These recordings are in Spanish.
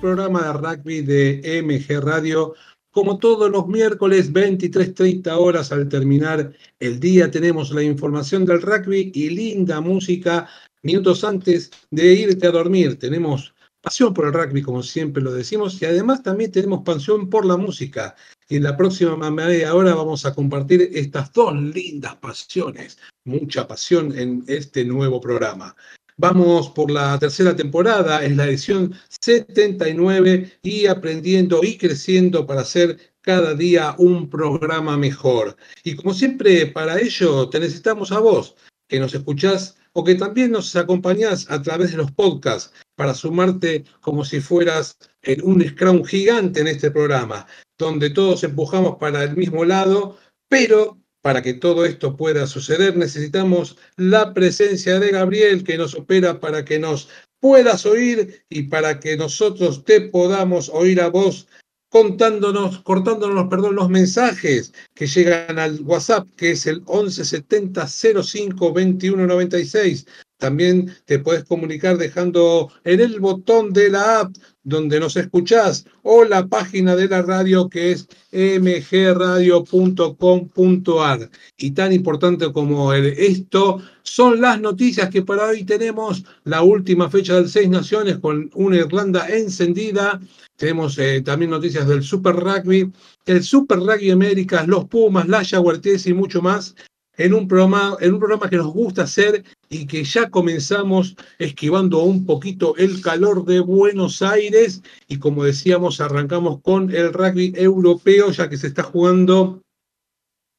Programa de rugby de MG Radio. Como todos los miércoles, 23.30 horas al terminar el día, tenemos la información del rugby y linda música minutos antes de irte a dormir. Tenemos pasión por el rugby, como siempre lo decimos, y además también tenemos pasión por la música. Y en la próxima media hora vamos a compartir estas dos lindas pasiones, mucha pasión en este nuevo programa. Vamos por la tercera temporada, es la edición 79 y aprendiendo y creciendo para hacer cada día un programa mejor. Y como siempre, para ello te necesitamos a vos, que nos escuchás o que también nos acompañás a través de los podcasts para sumarte como si fueras en un scrum gigante en este programa, donde todos empujamos para el mismo lado, pero para que todo esto pueda suceder necesitamos la presencia de Gabriel que nos opera para que nos puedas oír y para que nosotros te podamos oír a vos contándonos, cortándonos, perdón, los mensajes que llegan al WhatsApp, que es el 1170 05 21 96. También te puedes comunicar dejando en el botón de la app donde nos escuchás o la página de la radio que es mgradio.com.ar. Y tan importante como esto son las noticias que para hoy tenemos la última fecha del Seis Naciones con una Irlanda encendida. Tenemos eh, también noticias del Super Rugby, el Super Rugby Américas, los Pumas, la Jaguartes y mucho más en un, programa, en un programa que nos gusta hacer y que ya comenzamos esquivando un poquito el calor de Buenos Aires y como decíamos arrancamos con el rugby europeo ya que se está jugando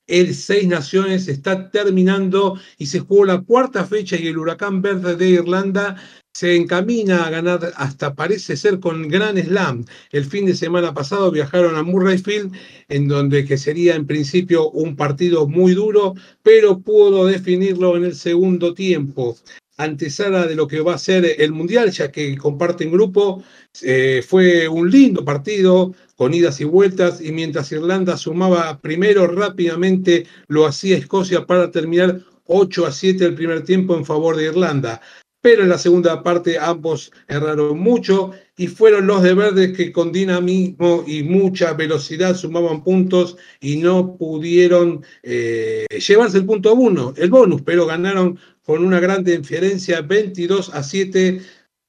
el Seis Naciones está terminando y se jugó la cuarta fecha y el Huracán Verde de Irlanda se encamina a ganar hasta parece ser con Gran Slam. El fin de semana pasado viajaron a Murrayfield, en donde que sería en principio un partido muy duro, pero pudo definirlo en el segundo tiempo. Antesala de lo que va a ser el Mundial, ya que comparten grupo, eh, fue un lindo partido con idas y vueltas, y mientras Irlanda sumaba primero rápidamente, lo hacía Escocia para terminar 8 a 7 el primer tiempo en favor de Irlanda pero en la segunda parte ambos erraron mucho y fueron los de Verdes que con dinamismo y mucha velocidad sumaban puntos y no pudieron eh, llevarse el punto uno, el bonus, pero ganaron con una gran diferencia 22 a 7.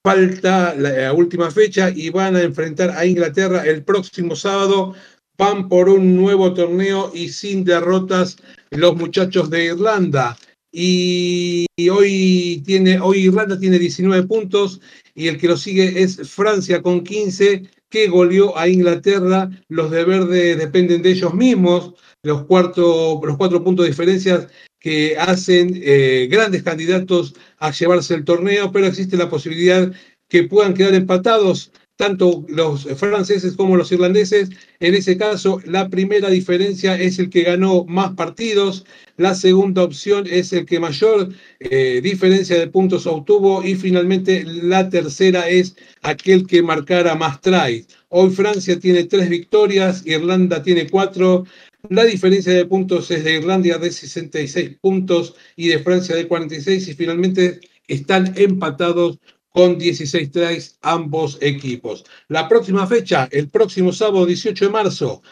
Falta la última fecha y van a enfrentar a Inglaterra el próximo sábado. Van por un nuevo torneo y sin derrotas los muchachos de Irlanda y hoy, tiene, hoy Irlanda tiene 19 puntos y el que lo sigue es Francia con 15 que goleó a Inglaterra. Los de verde dependen de ellos mismos, los, cuarto, los cuatro puntos de diferencia que hacen eh, grandes candidatos a llevarse el torneo, pero existe la posibilidad que puedan quedar empatados tanto los franceses como los irlandeses. En ese caso, la primera diferencia es el que ganó más partidos, la segunda opción es el que mayor eh, diferencia de puntos obtuvo y finalmente la tercera es aquel que marcara más tries. Hoy Francia tiene tres victorias, Irlanda tiene cuatro. La diferencia de puntos es de Irlanda de 66 puntos y de Francia de 46 y finalmente están empatados con 16 tries ambos equipos. La próxima fecha, el próximo sábado 18 de marzo,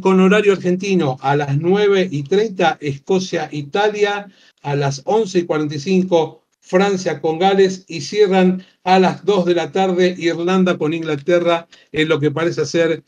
con horario argentino a las 9 y 30, Escocia-Italia, a las 11 y 45, Francia con Gales y cierran a las 2 de la tarde Irlanda con Inglaterra en lo que parece ser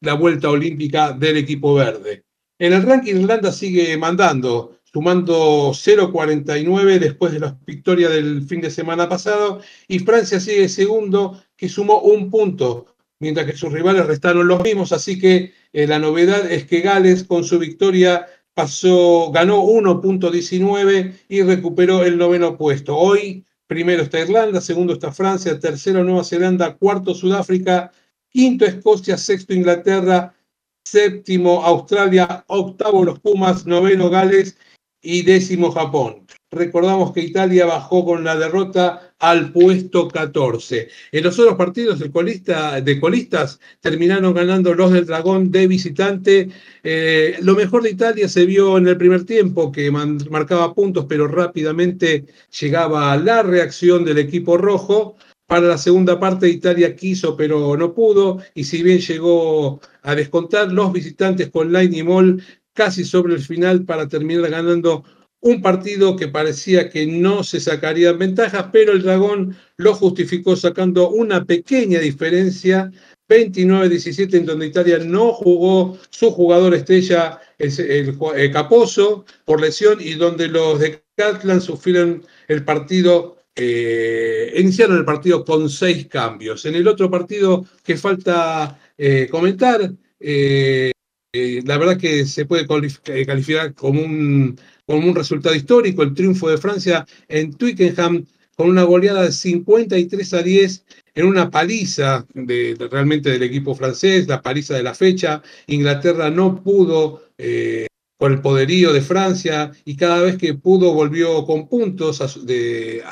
la vuelta olímpica del equipo verde. En el ranking Irlanda sigue mandando, sumando 0.49 después de la victoria del fin de semana pasado, y Francia sigue segundo, que sumó un punto, mientras que sus rivales restaron los mismos, así que eh, la novedad es que Gales con su victoria pasó, ganó 1.19 y recuperó el noveno puesto. Hoy primero está Irlanda, segundo está Francia, tercero Nueva Zelanda, cuarto Sudáfrica, quinto Escocia, sexto Inglaterra, séptimo Australia, octavo los Pumas, noveno Gales y décimo Japón. Recordamos que Italia bajó con la derrota al puesto 14. En los otros partidos de, colista, de colistas terminaron ganando los del Dragón de visitante. Eh, lo mejor de Italia se vio en el primer tiempo, que marcaba puntos, pero rápidamente llegaba la reacción del equipo rojo. Para la segunda parte Italia quiso pero no pudo y si bien llegó a descontar los visitantes con Line y Moll casi sobre el final para terminar ganando un partido que parecía que no se sacarían ventajas, pero el Dragón lo justificó sacando una pequeña diferencia 29-17 en donde Italia no jugó su jugador estrella, el, Caposo, por lesión y donde los de Catlan sufrieron el partido, eh, iniciaron el partido con seis cambios. En el otro partido que falta eh, comentar, eh, la verdad que se puede calificar como un, como un resultado histórico, el triunfo de Francia en Twickenham con una goleada de 53 a 10 en una paliza de, realmente del equipo francés, la paliza de la fecha. Inglaterra no pudo eh, por el poderío de Francia y cada vez que pudo volvió con puntos, de,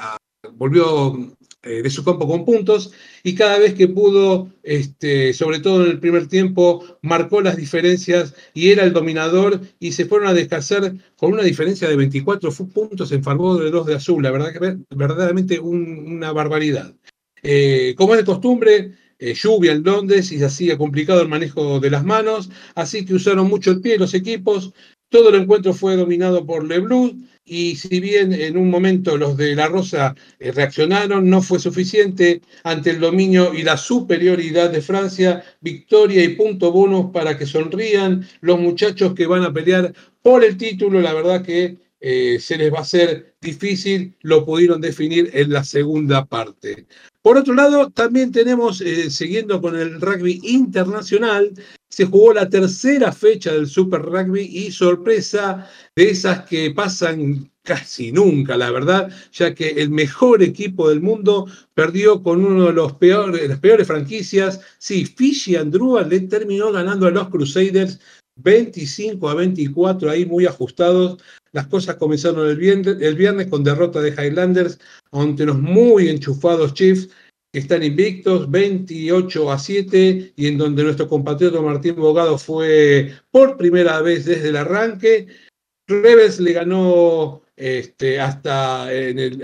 volvió eh, de su campo con puntos y cada vez que pudo, este, sobre todo en el primer tiempo, marcó las diferencias y era el dominador y se fueron a descansar con una diferencia de 24 puntos en favor de los de azul. La verdad que verdaderamente una barbaridad. Eh, como es de costumbre, eh, lluvia en Londres y se hacía complicado el manejo de las manos, así que usaron mucho el pie los equipos. Todo el encuentro fue dominado por Le Blue y si bien en un momento los de La Rosa eh, reaccionaron, no fue suficiente ante el dominio y la superioridad de Francia. Victoria y punto bonus para que sonrían los muchachos que van a pelear por el título. La verdad que se les va a hacer difícil, lo pudieron definir en la segunda parte. Por otro lado, también tenemos, eh, siguiendo con el rugby internacional, se jugó la tercera fecha del Super Rugby y sorpresa de esas que pasan casi nunca, la verdad, ya que el mejor equipo del mundo perdió con uno de los peores, las peores franquicias. Sí, Fiji Andrua le terminó ganando a los Crusaders 25 a 24, ahí muy ajustados. Las cosas comenzaron el viernes, el viernes con derrota de Highlanders ante los muy enchufados Chiefs que están invictos, 28 a 7, y en donde nuestro compatriota Martín Bogado fue por primera vez desde el arranque. Rebels le ganó este, hasta,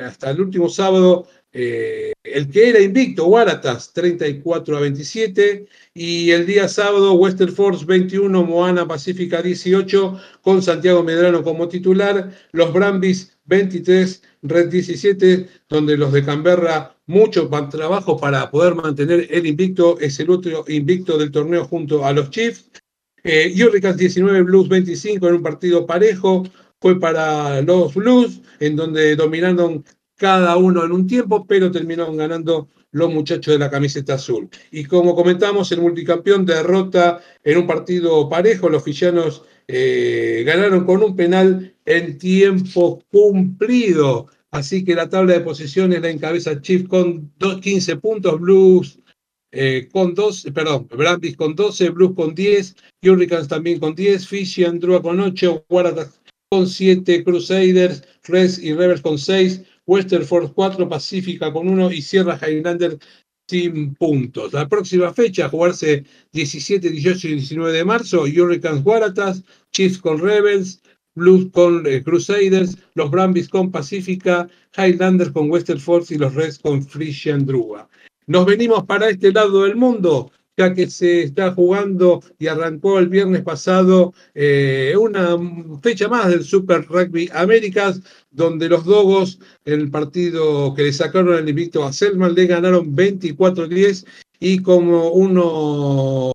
hasta el último sábado eh, el que era invicto, Waratahs, 34 a 27, y el día sábado Western Force 21, Moana Pacífica 18, con Santiago Medrano como titular, los Brambis 23, Red 17, donde los de Canberra mucho trabajo para poder mantener el invicto, es el otro invicto del torneo junto a los Chiefs. Eh, 19, Blues 25 en un partido parejo, fue para los Blues, en donde dominaron cada uno en un tiempo, pero terminaron ganando los muchachos de la camiseta azul. Y como comentamos, el multicampeón derrota en un partido parejo, los fillanos eh, ganaron con un penal en tiempo cumplido. Así que la tabla de posiciones la encabeza Chief con 15 puntos, Blues eh, con 12, perdón, Brambis con 12, Blues con 10, Hurricanes también con 10, Fishy Andrua con 8, Waratahs con 7, Crusaders, Reds y Rebels con 6, Western Force 4, Pacífica con 1 y Sierra Highlander sin puntos. La próxima fecha, jugarse 17, 18 y 19 de marzo, Hurricanes Waratahs, Chiefs con Rebels, Blues con eh, Crusaders, los Brambis con Pacífica, Highlanders con Western Force y los Reds con Frisian Drua. Nos venimos para este lado del mundo ya que se está jugando y arrancó el viernes pasado eh, una fecha más del Super Rugby Américas, donde los Dogos, el partido que le sacaron el invicto a Selman, le ganaron 24-10 y como uno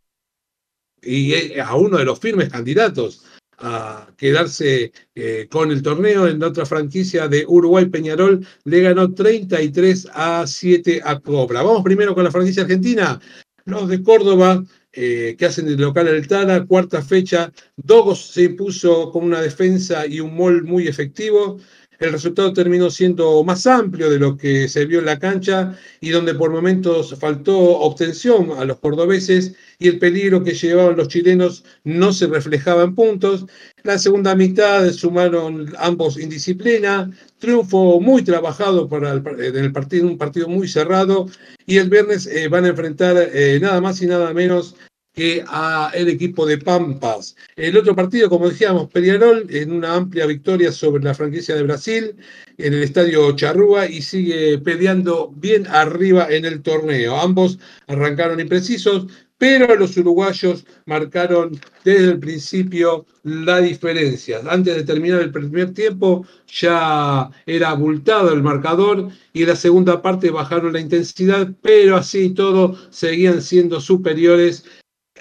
y eh, a uno de los firmes candidatos a quedarse eh, con el torneo en otra franquicia de Uruguay Peñarol le ganó 33 a 7 a Cobra. Vamos primero con la franquicia argentina. Los de Córdoba, eh, que hacen de local al Tala, cuarta fecha, Dogos se impuso con una defensa y un mol muy efectivo. El resultado terminó siendo más amplio de lo que se vio en la cancha y donde por momentos faltó obtención a los cordobeses y el peligro que llevaban los chilenos no se reflejaba en puntos. La segunda mitad sumaron ambos indisciplina, triunfo muy trabajado para el, en el partido, un partido muy cerrado y el viernes eh, van a enfrentar eh, nada más y nada menos que a el equipo de Pampas. El otro partido, como decíamos, Peñarol en una amplia victoria sobre la franquicia de Brasil en el estadio Charrúa y sigue peleando bien arriba en el torneo. Ambos arrancaron imprecisos, pero los uruguayos marcaron desde el principio la diferencia. Antes de terminar el primer tiempo ya era abultado el marcador y en la segunda parte bajaron la intensidad, pero así todo seguían siendo superiores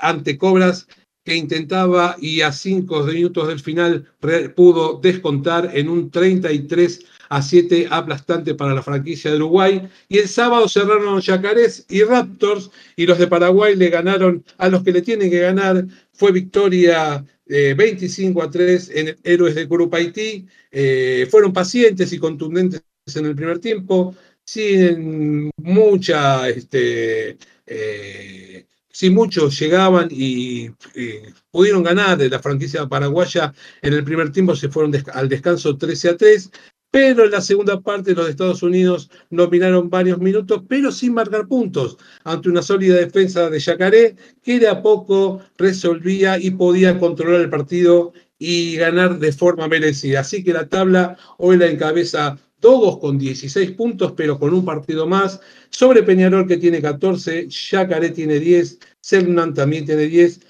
ante Cobras que intentaba y a cinco minutos del final pudo descontar en un 33 a 7 aplastante para la franquicia de Uruguay. Y el sábado cerraron Yacarés y Raptors y los de Paraguay le ganaron a los que le tienen que ganar. Fue victoria 25 a 3 en Héroes de Curupaití. Eh, fueron pacientes y contundentes en el primer tiempo, sin mucha... Este, eh, si muchos llegaban y, pudieron ganar de la franquicia paraguaya en el primer tiempo, se fueron al descanso 13 a 3, pero en la segunda parte los Estados Unidos dominaron varios minutos, pero sin marcar puntos, ante una sólida defensa de Yacaré, que de a poco resolvía y podía controlar el partido y ganar de forma merecida. Así que la tabla hoy la encabeza todos con 16 puntos, pero con un partido más. Sobre Peñarol que tiene 14, Yacaré tiene 10, Cernan también tiene 10,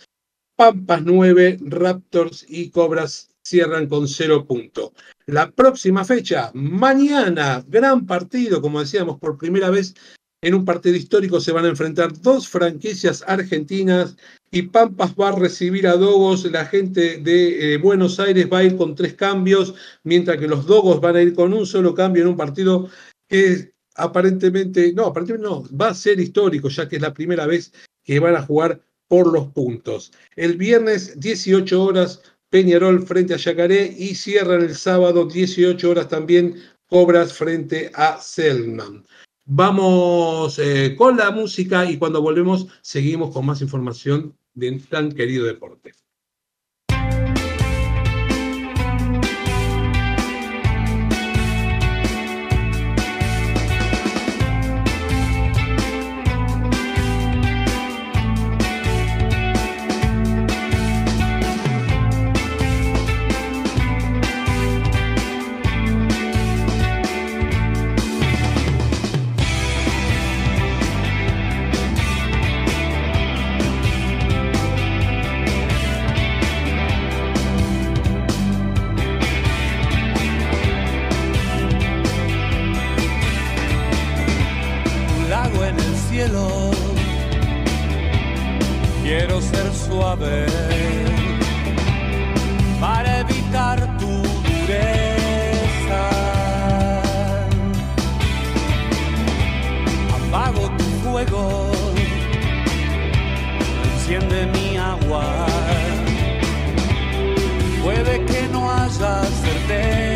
Pampas 9, Raptors y Cobras cierran con 0 puntos. La próxima fecha, mañana, gran partido, como decíamos, por primera vez en un partido histórico se van a enfrentar dos franquicias argentinas y Pampas va a recibir a Dogos. La gente de eh, Buenos Aires va a ir con tres cambios, mientras que los Dogos van a ir con un solo cambio en un partido que aparentemente, no, aparentemente no, va a ser histórico, ya que es la primera vez que van a jugar por los puntos. El viernes, 18 horas, Peñarol frente a Yacaré y cierran el sábado, 18 horas también, Cobras frente a Selman. Vamos eh, con la música y cuando volvemos seguimos con más información de tan querido deporte. Quiero ser suave para evitar tu dureza. Apago tu fuego, enciende mi agua. Puede que no haya certeza.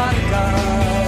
marcar.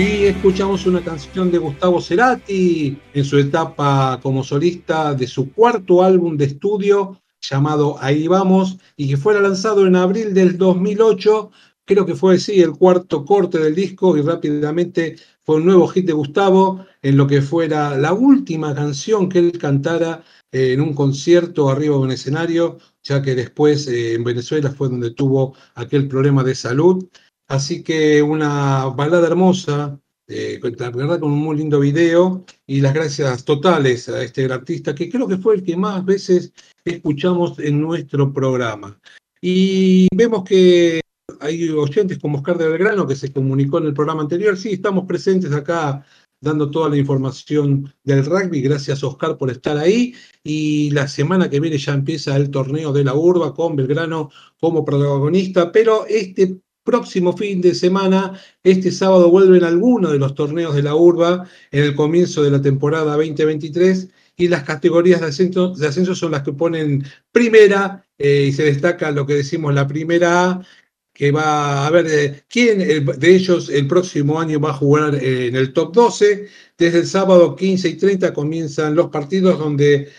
Escuchamos una canción de Gustavo Cerati en su etapa como solista de su cuarto álbum de estudio llamado Ahí vamos y que fuera lanzado en abril del 2008. Creo que fue, sí, el cuarto corte del disco y rápidamente fue un nuevo hit de Gustavo en lo que fuera la última canción que él cantara eh, en un concierto arriba de un escenario, ya que después eh, en Venezuela fue donde tuvo aquel problema de salud. Así que una balada hermosa, eh, la verdad con un muy lindo video y las gracias totales a este artista que creo que fue el que más veces escuchamos en nuestro programa. Y vemos que hay oyentes como Oscar de Belgrano que se comunicó en el programa anterior. Sí, estamos presentes acá dando toda la información del rugby. Gracias Oscar por estar ahí. Y la semana que viene ya empieza el torneo de la Urba con Belgrano como protagonista. Pero este próximo fin de semana, este sábado vuelven algunos de los torneos de la Urba en el comienzo de la temporada 2023 y las categorías de ascenso, de ascenso son las que ponen primera eh, y se destaca lo que decimos la primera A, que va a ver eh, quién de ellos el próximo año va a jugar eh, en el top 12. Desde el sábado 15 y 30 comienzan los partidos donde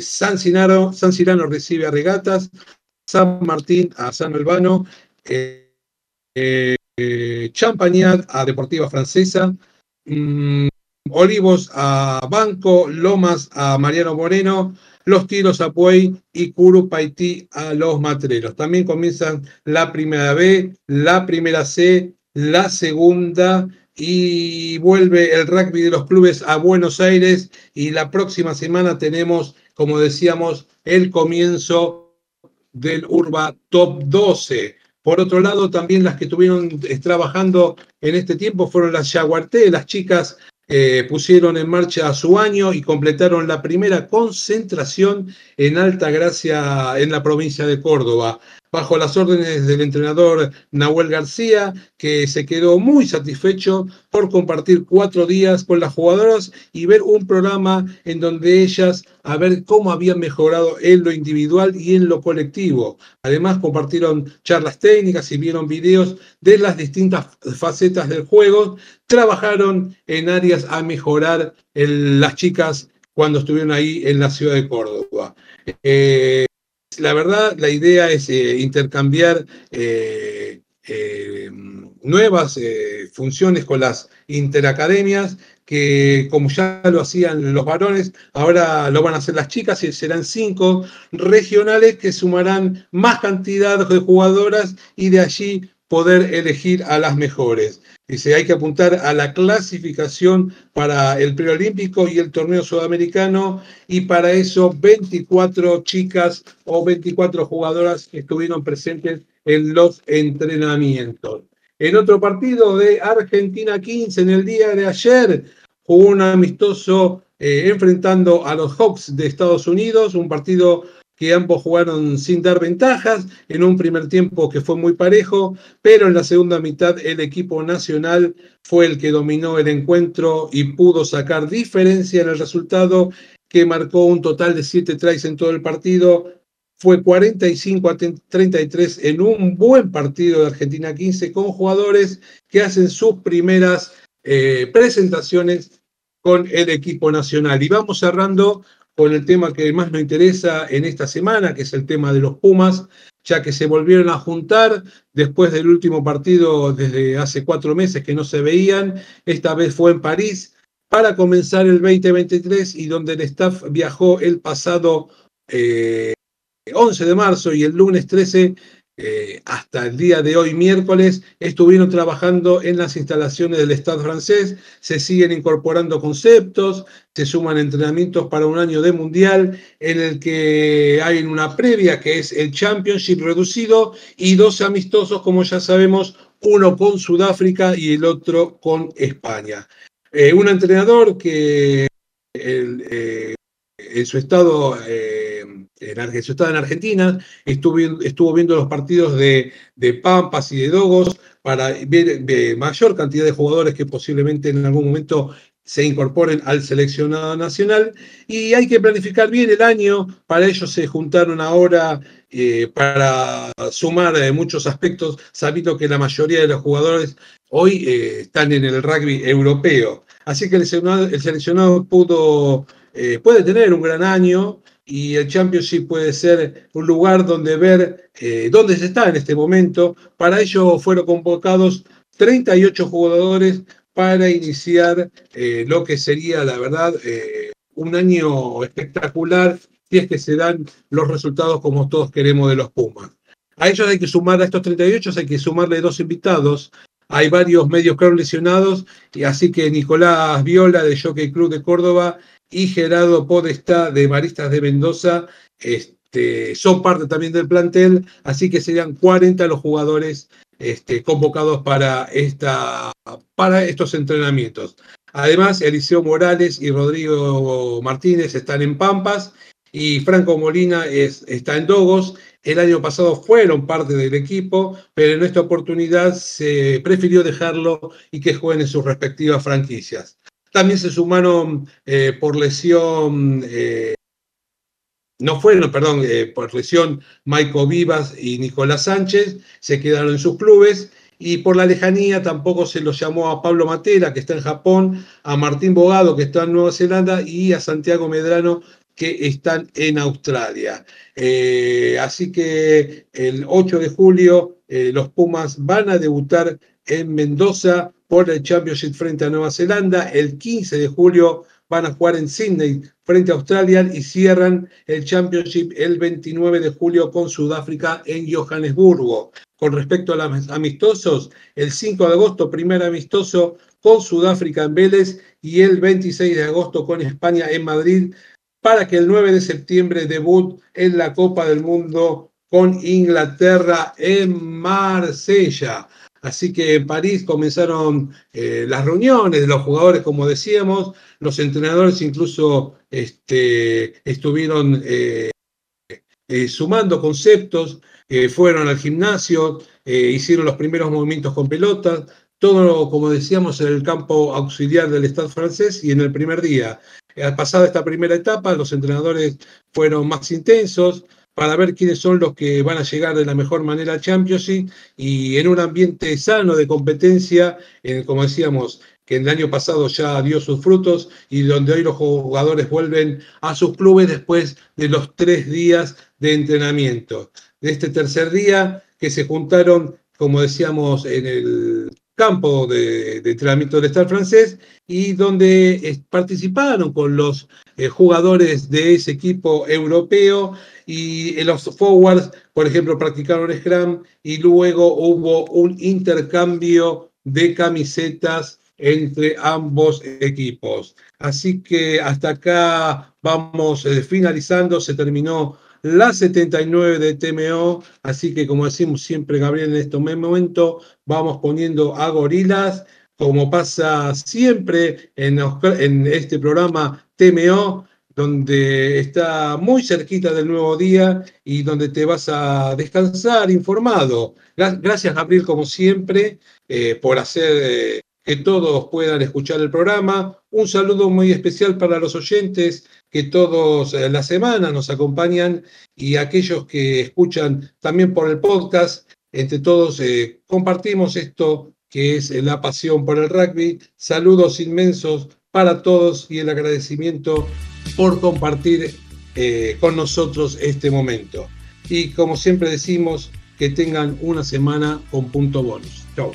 San, Sinaro, San Cirano recibe a Regatas, San Martín a San Albano, Champagnat a Deportiva Francesa, mm, Olivos a Banco, Lomas a Mariano Moreno, Los Tiros a Puey y Curupaití a Los Matreros. También comienzan la primera B, la primera C, la segunda y vuelve el rugby de los clubes a Buenos Aires y la próxima semana tenemos, como decíamos, el comienzo del Urba Top 12. Por otro lado, también las que estuvieron eh, trabajando en este tiempo fueron las Yaguarté, las chicas eh, pusieron en marcha su año y completaron la primera concentración en Alta Gracia en la provincia de Córdoba bajo las órdenes del entrenador Nahuel García, que se quedó muy satisfecho por compartir cuatro días con las jugadoras y ver un programa en donde ellas a ver cómo habían mejorado en lo individual y en lo colectivo. Además, compartieron charlas técnicas y vieron videos de las distintas facetas del juego. Trabajaron en áreas a mejorar las chicas cuando estuvieron ahí en la ciudad de Córdoba. Eh, la verdad, la idea es eh, intercambiar eh, eh, nuevas funciones con las interacademias, que como ya lo hacían los varones, ahora lo van a hacer las chicas y serán cinco regionales que sumarán más cantidad de jugadoras y de allí poder elegir a las mejores. Dice, hay que apuntar a la clasificación para el preolímpico y el torneo sudamericano y para eso 24 chicas o 24 jugadoras estuvieron presentes en los entrenamientos. En otro partido de Argentina 15, en el día de ayer, jugó un amistoso eh, enfrentando a los Hawks de Estados Unidos, un partido que ambos jugaron sin dar ventajas, en un primer tiempo que fue muy parejo, pero en la segunda mitad el equipo nacional fue el que dominó el encuentro y pudo sacar diferencia en el resultado que marcó un total de siete tries en todo el partido. Fue 45 a 33 en un buen partido de Argentina 15 con jugadores que hacen sus primeras eh, presentaciones con el equipo nacional. Y vamos cerrando con el tema que más nos interesa en esta semana, que es el tema de los Pumas, ya que se volvieron a juntar después del último partido desde hace cuatro meses que no se veían. Esta vez fue en París para comenzar el 2023 y donde el staff viajó el pasado 11 eh, de marzo y el lunes 13 eh, hasta el día de hoy, miércoles, estuvieron trabajando en las instalaciones del Estado francés, se siguen incorporando conceptos, se suman entrenamientos para un año de mundial en el que hay una previa que es el Championship reducido y dos amistosos, como ya sabemos, uno con Sudáfrica y el otro con España. Eh, un entrenador que eh, en su estado en, estado en Argentina, estuvo, viendo los partidos de, Pampas y de Dogos para ver mayor cantidad de jugadores que posiblemente en algún momento se incorporen al seleccionado nacional y hay que planificar bien el año. Para ello se juntaron ahora eh, para sumar eh, muchos aspectos, sabiendo que la mayoría de los jugadores hoy eh, están en el rugby europeo. Así que el seleccionado, pudo, eh, puede tener un gran año y el Championship puede ser un lugar donde ver eh, dónde se está en este momento. Para ello fueron convocados 38 jugadores para iniciar lo que sería, la verdad, un año espectacular si es que se dan los resultados como todos queremos de los Pumas. A ellos hay que sumar, a estos 38 hay que sumarle dos invitados. Hay varios medios claro lesionados, y así que Nicolás Viola de Jockey Club de Córdoba y Gerardo Podestá de Maristas de Mendoza este, son parte también del plantel, así que serían 40 los jugadores este, convocados para, esta, para estos entrenamientos. Además, Eliseo Morales y Rodrigo Martínez están en Pampas y Franco Molina está en Dogos. El año pasado fueron parte del equipo, pero en esta oportunidad se prefirió dejarlo y que jueguen en sus respectivas franquicias. También se sumaron eh, por lesión, eh, no fueron, perdón, eh, por lesión Maico Vivas y Nicolás Sánchez, se quedaron en sus clubes y por la lejanía tampoco se los llamó a Pablo Matera, que está en Japón, a Martín Bogado, que está en Nueva Zelanda, y a Santiago Medrano, que están en Australia. Así que el 8 de julio los Pumas van a debutar en Mendoza por el Championship frente a Nueva Zelanda. El 15 de julio van a jugar en Sydney frente a Australia y cierran el Championship el 29 de julio con Sudáfrica en Johannesburgo. Con respecto a los amistosos, el 5 de agosto, primer amistoso con Sudáfrica en Vélez y el 26 de agosto con España en Madrid para que el 9 de septiembre debut en la Copa del Mundo con Inglaterra en Marsella. Así que en París comenzaron eh, las reuniones de los jugadores, como decíamos, los entrenadores incluso este, estuvieron eh, eh, sumando conceptos, fueron al gimnasio, hicieron los primeros movimientos con pelotas, todo, como decíamos, en el campo auxiliar del Estado francés y en el primer día. Pasada esta primera etapa, los entrenadores fueron más intensos para ver quiénes son los que van a llegar de la mejor manera al Championship y en un ambiente sano de competencia, como decíamos, que el año pasado ya dio sus frutos y donde hoy los jugadores vuelven a sus clubes después de los tres días de entrenamiento. De este tercer día que se juntaron, como decíamos, en el campo de, entrenamiento del Estado francés y donde eh, participaron con los eh, jugadores de ese equipo europeo y en los forwards, por ejemplo, practicaron Scrum y luego hubo un intercambio de camisetas entre ambos equipos. Así que hasta acá vamos eh, finalizando, se terminó la 79 de TMO. Así que, como decimos siempre, Gabriel, en este momento vamos poniendo a gorilas, como pasa siempre en, este programa TMO, donde está muy cerquita del nuevo día y donde te vas a descansar informado. Gracias, Gabriel, como siempre, eh, por hacer eh, que todos puedan escuchar el programa. Un saludo muy especial para los oyentes que todos eh, la semana nos acompañan y aquellos que escuchan también por el podcast. Entre todos compartimos esto que es la pasión por el rugby. Saludos inmensos para todos y el agradecimiento por compartir eh, con nosotros este momento. Y como siempre decimos, que tengan una semana con punto bonus. Chao.